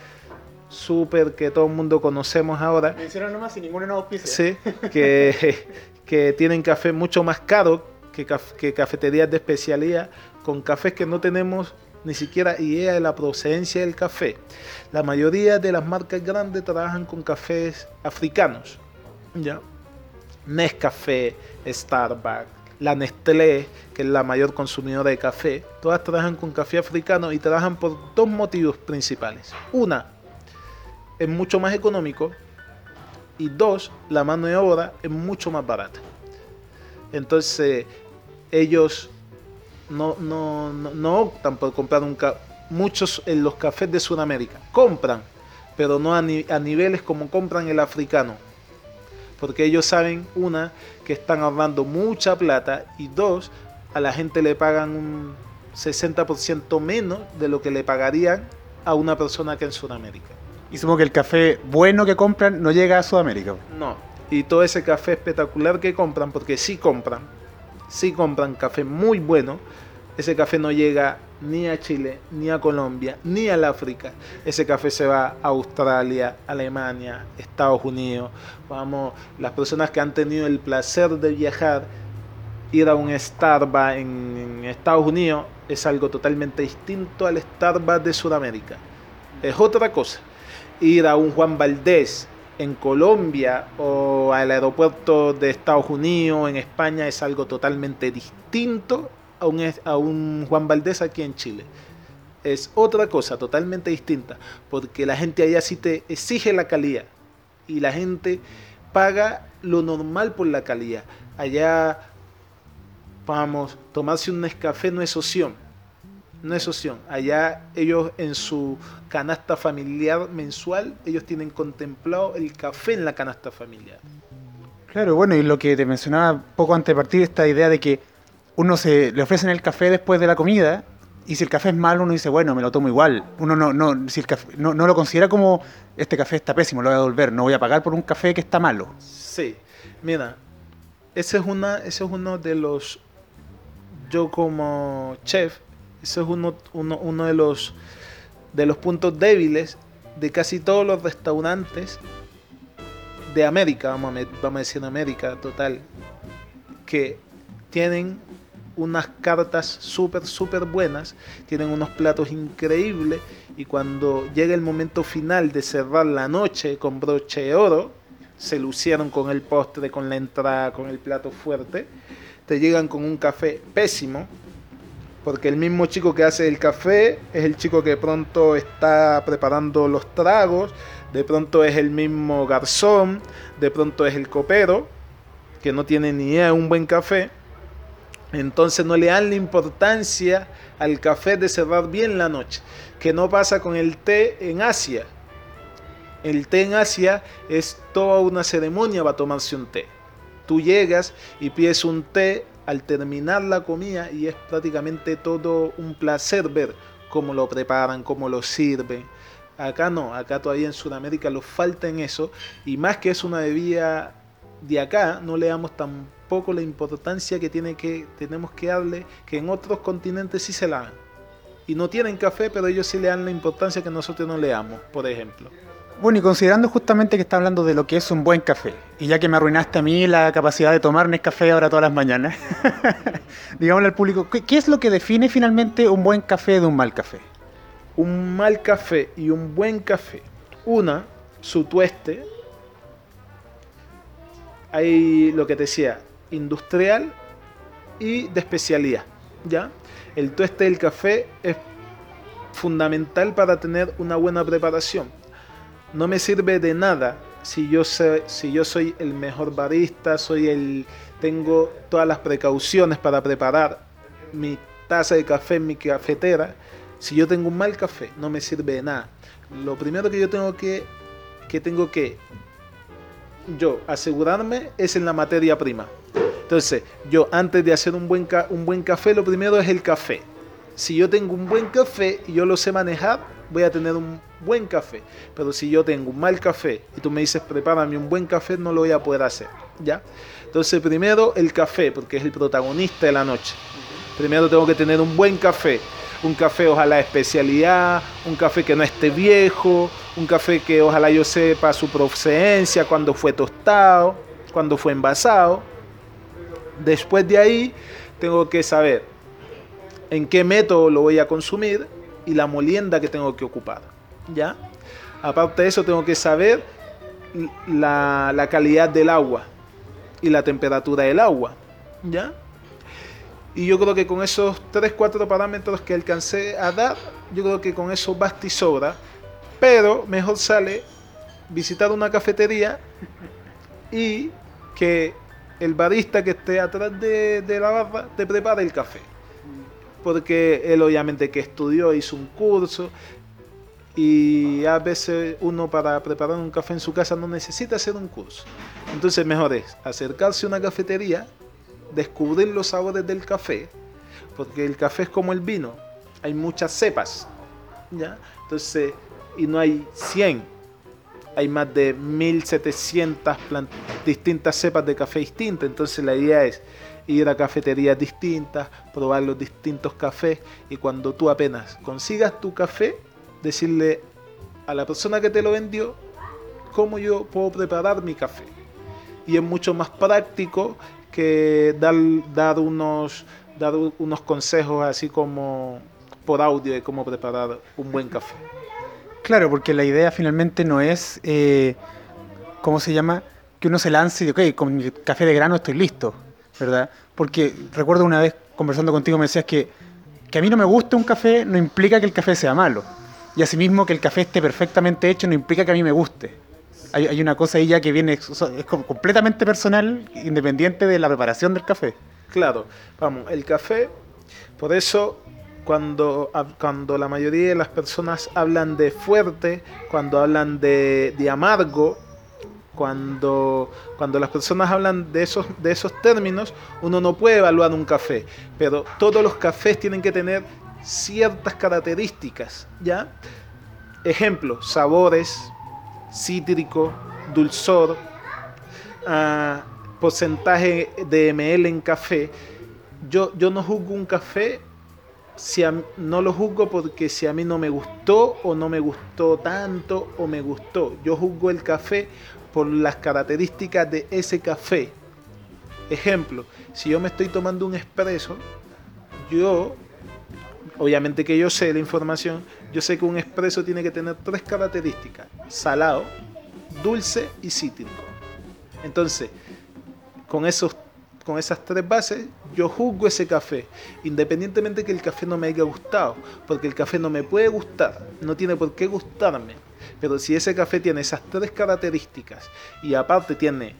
súper que todo el mundo conocemos ahora. Me nomás sin ninguna auspicia. Sí, que, [laughs] que tienen café mucho más caro que, que cafeterías de especialidad, con cafés que no tenemos ni siquiera idea de la procedencia del café. La mayoría de las marcas grandes trabajan con cafés africanos. ¿ya? Nescafé, Starbucks, la Nestlé, que es la mayor consumidora de café, todas trabajan con café africano y trabajan por dos motivos principales. Una, es mucho más económico y dos, la mano de obra es mucho más barata. Entonces, ellos no, no, no, no optan por comprar un. Muchos en los cafés de Sudamérica compran, pero no a, ni a niveles como compran el africano. Porque ellos saben, una, que están ahorrando mucha plata y dos, a la gente le pagan un 60% menos de lo que le pagarían a una persona que en Sudamérica. Y supongo que el café bueno que compran no llega a Sudamérica. No. Y todo ese café espectacular que compran, porque sí compran, sí compran café muy bueno, ese café no llega ni a Chile, ni a Colombia, ni al África. Ese café se va a Australia, Alemania, Estados Unidos. Vamos, las personas que han tenido el placer de viajar, ir a un Starbucks en, en Estados Unidos es algo totalmente distinto al Starbucks de Sudamérica. Es otra cosa ir a un Juan Valdés en Colombia o al aeropuerto de Estados Unidos, en España, es algo totalmente distinto a un, a un Juan Valdés aquí en Chile. Es otra cosa totalmente distinta, porque la gente allá sí te exige la calidad y la gente paga lo normal por la calidad. Allá, vamos, tomarse un Nescafé no es opción no es opción. Allá ellos en su canasta familiar mensual, ellos tienen contemplado el café en la canasta familiar. Claro, bueno, y lo que te mencionaba poco antes de partir, esta idea de que uno se le ofrecen el café después de la comida, y si el café es malo, uno dice, bueno, me lo tomo igual. Uno no, no, si el café, no, no lo considera como, este café está pésimo, lo voy a devolver, no voy a pagar por un café que está malo. Sí, mira, ese es, una, ese es uno de los yo como chef, eso es uno, uno, uno de, los, de los puntos débiles de casi todos los restaurantes de América, vamos a, vamos a decir América total, que tienen unas cartas súper, súper buenas, tienen unos platos increíbles y cuando llega el momento final de cerrar la noche con broche de oro, se lucieron con el postre, con la entrada, con el plato fuerte, te llegan con un café pésimo, porque el mismo chico que hace el café es el chico que pronto está preparando los tragos, de pronto es el mismo garzón, de pronto es el copero, que no tiene ni idea de un buen café. Entonces no le dan la importancia al café de cerrar bien la noche, que no pasa con el té en Asia. El té en Asia es toda una ceremonia para tomarse un té. Tú llegas y pides un té al terminar la comida y es prácticamente todo un placer ver cómo lo preparan, cómo lo sirven. Acá no, acá todavía en Sudamérica lo falta en eso y más que es una bebida de acá, no le damos tampoco la importancia que, tiene que tenemos que darle, que en otros continentes sí se la dan. Y no tienen café, pero ellos sí le dan la importancia que nosotros no le damos, por ejemplo. Bueno, y considerando justamente que está hablando de lo que es un buen café, y ya que me arruinaste a mí la capacidad de tomar café ahora todas las mañanas, [laughs] digámosle al público, ¿qué, es lo que define finalmente un buen café de un mal café? Un mal café y un buen café. Una, su tueste. Hay lo que te decía, industrial y de especialidad. ¿ya? El tueste del café es fundamental para tener una buena preparación no me sirve de nada si yo, sé, si yo soy el mejor barista, soy el, tengo todas las precauciones para preparar mi taza de café en mi cafetera. Si yo tengo un mal café, no me sirve de nada. Lo primero que yo tengo que, que tengo que yo asegurarme es en la materia prima. Entonces, yo antes de hacer un buen, un buen café, lo primero es el café. Si yo tengo un buen café y yo lo sé manejar, voy a tener un buen café. Pero si yo tengo un mal café y tú me dices prepárame un buen café, no lo voy a poder hacer. ¿Ya? Entonces primero el café, porque es el protagonista de la noche. Primero tengo que tener un buen café. Un café ojalá especialidad, un café que no esté viejo, un café que ojalá yo sepa su procedencia, cuando fue tostado, cuando fue envasado. Después de ahí tengo que saber en qué método lo voy a consumir y la molienda que tengo que ocupar. ¿ya? Aparte de eso, tengo que saber la, calidad del agua y la temperatura del agua. ¿ya? Y yo creo que con esos 3-4 parámetros que alcancé a dar, yo creo que con eso basta y sobra. Pero mejor sale visitar una cafetería y que el barista que esté atrás de la barra te prepare el café porque él obviamente que estudió, hizo un curso y a veces uno para preparar un café en su casa no necesita hacer un curso. Entonces mejor es acercarse a una cafetería, descubrir los sabores del café, porque el café es como el vino, hay muchas cepas, ¿ya? Entonces, y no hay 100, hay más de 1700 distintas cepas de café distintas, entonces la idea es ir a cafeterías distintas, probar los distintos cafés y cuando tú apenas consigas tu café, decirle a la persona que te lo vendió cómo yo puedo preparar mi café. Y es mucho más práctico que dar, dar, unos, dar unos consejos así como por audio de cómo preparar un buen café. Claro, porque la idea finalmente no es, eh, ¿cómo se llama? Que uno se lance y ok, con mi café de grano estoy listo. ¿Verdad? Porque recuerdo una vez conversando contigo me decías que, que a mí no me guste un café no implica que el café sea malo. Y asimismo que el café esté perfectamente hecho no implica que a mí me guste. Hay, hay una cosa ahí ya que viene, es completamente personal, independiente de la preparación del café. Claro, vamos, el café, por eso cuando, cuando la mayoría de las personas hablan de fuerte, cuando hablan de, de amargo, cuando, cuando las personas hablan de esos, de esos términos, uno no puede evaluar un café, pero todos los cafés tienen que tener ciertas características, ¿ya? Ejemplo, sabores, cítrico, dulzor, ah, porcentaje de ml en café. yo, yo no juzgo un café si no lo juzgo porque si a mí no me gustó o no me gustó tanto o me gustó. Yo juzgo el café por las características de ese café. Ejemplo, si yo me estoy tomando un espresso, yo, obviamente que yo sé la información, yo sé que un espresso tiene que tener tres características, salado, dulce y cítrico. Entonces, con, esos, con esas tres bases, yo juzgo ese café, independientemente que el café no me haya gustado, porque el café no me puede gustar, no tiene por qué gustarme. Pero si ese café tiene esas tres características y aparte tiene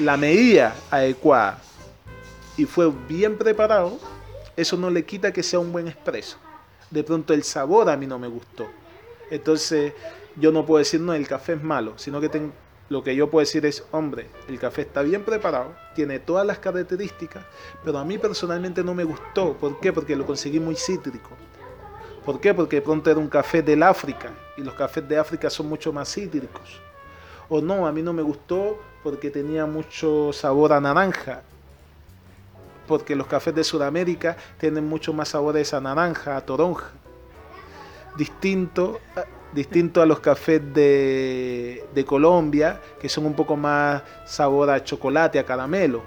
la medida adecuada y fue bien preparado, eso no le quita que sea un buen expreso. De pronto el sabor a mí no me gustó. Entonces yo no puedo decir, no, el café es malo, sino que lo que yo puedo decir es, hombre, el café está bien preparado, tiene todas las características, pero a mí personalmente no me gustó. ¿Por qué? Porque lo conseguí muy cítrico. ¿Por qué? Porque de pronto era un café del África y los cafés de África son mucho más cítricos. O no, a mí no me gustó porque tenía mucho sabor a naranja. Porque los cafés de Sudamérica tienen mucho más sabores a naranja, a toronja. Distinto, distinto a los cafés de, Colombia, que son un poco más sabor a chocolate, a caramelo.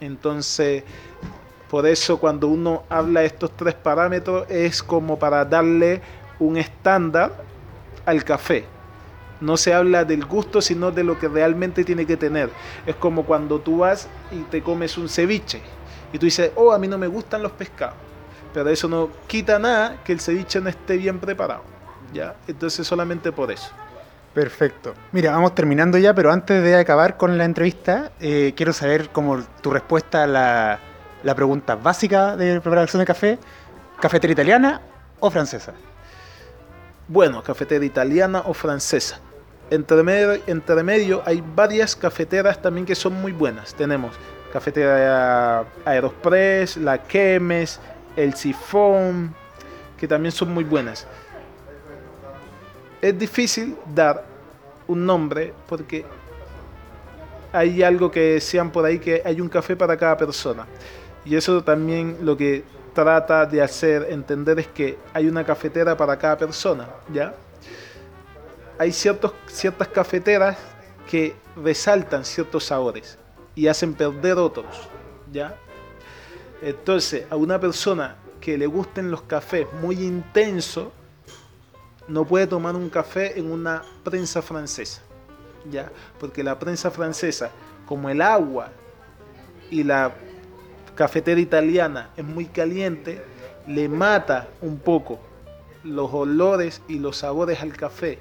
Entonces, por eso cuando uno habla de estos tres parámetros es como para darle un estándar al café. No se habla del gusto, sino de lo que realmente tiene que tener. Es como cuando tú vas y te comes un ceviche y tú dices, oh, a mí no me gustan los pescados. Pero eso no quita nada que el ceviche no esté bien preparado. ¿Ya? Entonces solamente por eso. Perfecto. Mira, vamos terminando ya, pero antes de acabar con la entrevista, eh, quiero saber como tu respuesta a la, la pregunta básica de preparación de café, ¿cafetera italiana o francesa? Bueno, cafetera italiana o francesa. Entre medio, entre medio hay varias cafeteras también que son muy buenas. Tenemos cafetera Aeropress, la Chemes, el Sifón, que también son muy buenas. Es difícil dar un nombre porque hay algo que decían por ahí que hay un café para cada persona. Y eso también lo que trata de hacer entender es que hay una cafetera para cada persona, ¿ya? Hay ciertos, ciertas cafeteras que resaltan ciertos sabores y hacen perder otros, ¿ya? Entonces, a una persona que le gusten los cafés muy intensos, no puede tomar un café en una prensa francesa, ¿ya? Porque la prensa francesa, como el agua y la cafetera italiana es muy caliente, le mata un poco los olores y los sabores al café.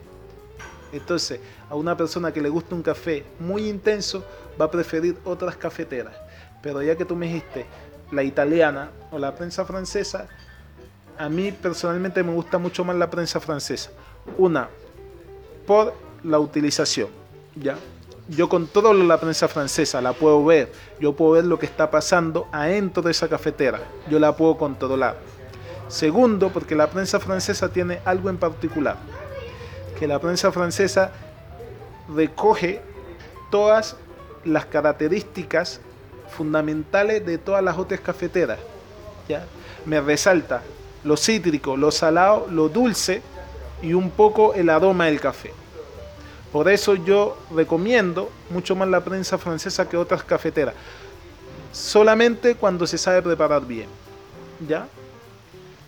Entonces, a una persona que le gusta un café muy intenso, va a preferir otras cafeteras. Pero ya que tú me dijiste la italiana o la prensa francesa, a mí personalmente me gusta mucho más la prensa francesa. Una, por la utilización, ¿ya? yo controlo la prensa francesa, la puedo ver, yo puedo ver lo que está pasando adentro de esa cafetera, yo la puedo controlar. Segundo, porque la prensa francesa tiene algo en particular, que la prensa francesa recoge todas las características fundamentales de todas las otras cafeteras. ¿ya? Me resalta lo cítrico, lo salado, lo dulce y un poco el aroma del café. Por eso yo recomiendo mucho más la prensa francesa que otras cafeteras. Solamente cuando se sabe preparar bien. ¿Ya?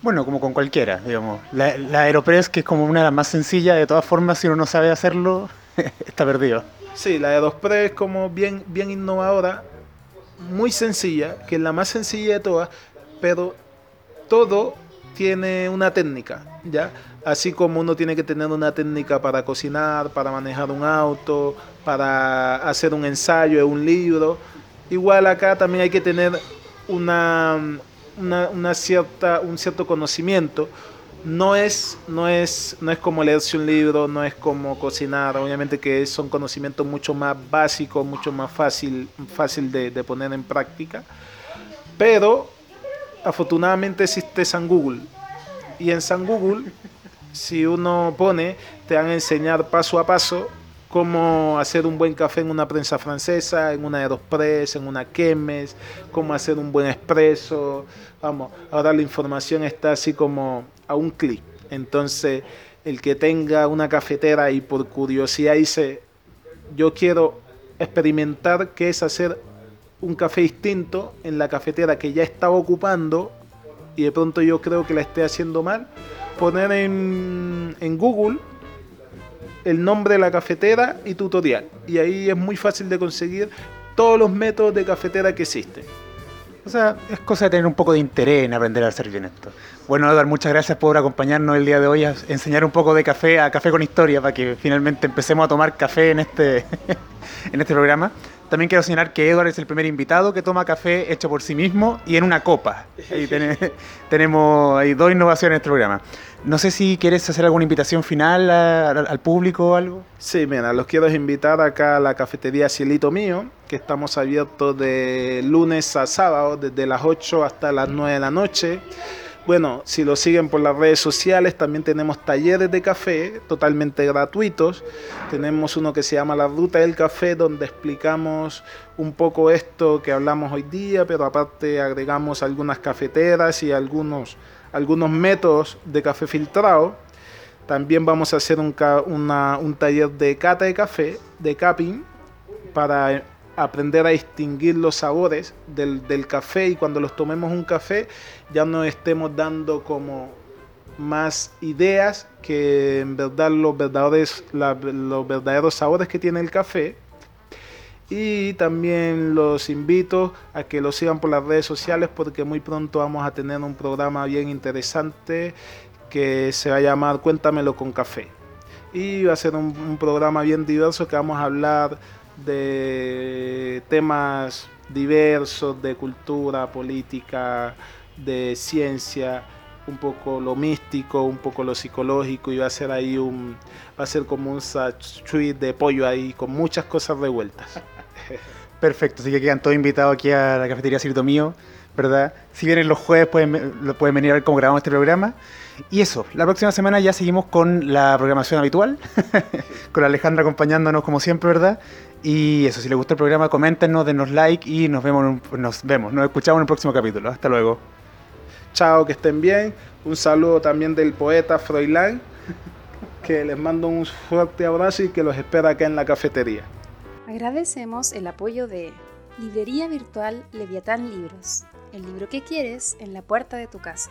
Bueno, como con cualquiera, digamos. La, Aeropress, que es como una de las más sencillas, de todas formas, si uno no sabe hacerlo, [laughs] está perdido. Sí, la Aeropress como bien, bien innovadora, muy sencilla, que es la más sencilla de todas, pero todo tiene una técnica, ¿ya? Así como uno tiene que tener una técnica para cocinar, para manejar un auto, para hacer un ensayo de un libro, igual acá también hay que tener una, una, cierta, un cierto conocimiento. No es, no, es, no es como leerse un libro, no es como cocinar, obviamente que son conocimientos mucho más básicos, mucho más fácil, fácil de, de poner en práctica, pero afortunadamente existe San Google. Y en San Google, si uno pone, te van a enseñar paso a paso cómo hacer un buen café en una prensa francesa, en una Aeropress, en una Chemes, cómo hacer un buen espresso. Vamos, ahora la información está así como a un clic. Entonces, el que tenga una cafetera y por curiosidad dice, yo quiero experimentar qué es hacer un café distinto en la cafetera que ya estaba ocupando y de pronto yo creo que la esté haciendo mal, poner en, Google el nombre de la cafetera y tutorial. Y ahí es muy fácil de conseguir todos los métodos de cafetera que existen. O sea, es cosa de tener un poco de interés en aprender a hacer bien esto. Bueno, Edward, muchas gracias por acompañarnos el día de hoy a enseñar un poco de café a Café con Historia para que finalmente empecemos a tomar café en este, [laughs] en este programa. También quiero señalar que Edward es el primer invitado que toma café hecho por sí mismo y en una copa. Ahí [laughs] tenemos hay dos innovaciones en este programa. No sé si quieres hacer alguna invitación final al público o algo. Sí, mira, los quiero invitar acá a la cafetería Cielito Mío, que estamos abiertos de lunes a sábado, desde las 8 hasta las 9 de la noche. Bueno, si lo siguen por las redes sociales, también tenemos talleres de café totalmente gratuitos. Tenemos uno que se llama La Ruta del Café, donde explicamos un poco esto que hablamos hoy día, pero aparte agregamos algunas cafeteras y algunos, algunos métodos de café filtrado. También vamos a hacer un, un taller de cata de café, de capping, para aprender a distinguir los sabores del, café y cuando los tomemos un café ya no estemos dando como más ideas que en verdad los verdaderos, los verdaderos sabores que tiene el café. Y también los invito a que lo sigan por las redes sociales porque muy pronto vamos a tener un programa bien interesante que se va a llamar Cuéntamelo con Café. Y va a ser un, un programa bien diverso que vamos a hablar de temas diversos de cultura, política, de ciencia, un poco lo místico, un poco lo psicológico y va a ser ahí un va a ser como un tweet de pollo ahí con muchas cosas revueltas. [laughs] Perfecto, así que quedan todos invitados aquí a la cafetería Cirito Mío, ¿verdad? Si vienen los jueves pueden, pueden venir a ver cómo grabamos este programa. Y eso, la próxima semana ya seguimos con la programación habitual, [laughs] con Alejandra acompañándonos como siempre, ¿verdad? Y eso, si les gustó el programa, coméntenos, denos like y nos vemos, nos vemos, nos escuchamos en el próximo capítulo. Hasta luego. Chao, que estén bien. Un saludo también del poeta Froilán, que les mando un fuerte abrazo y que los espera acá en la cafetería. Agradecemos el apoyo de Librería Virtual Leviatán Libros, el libro que quieres en la puerta de tu casa.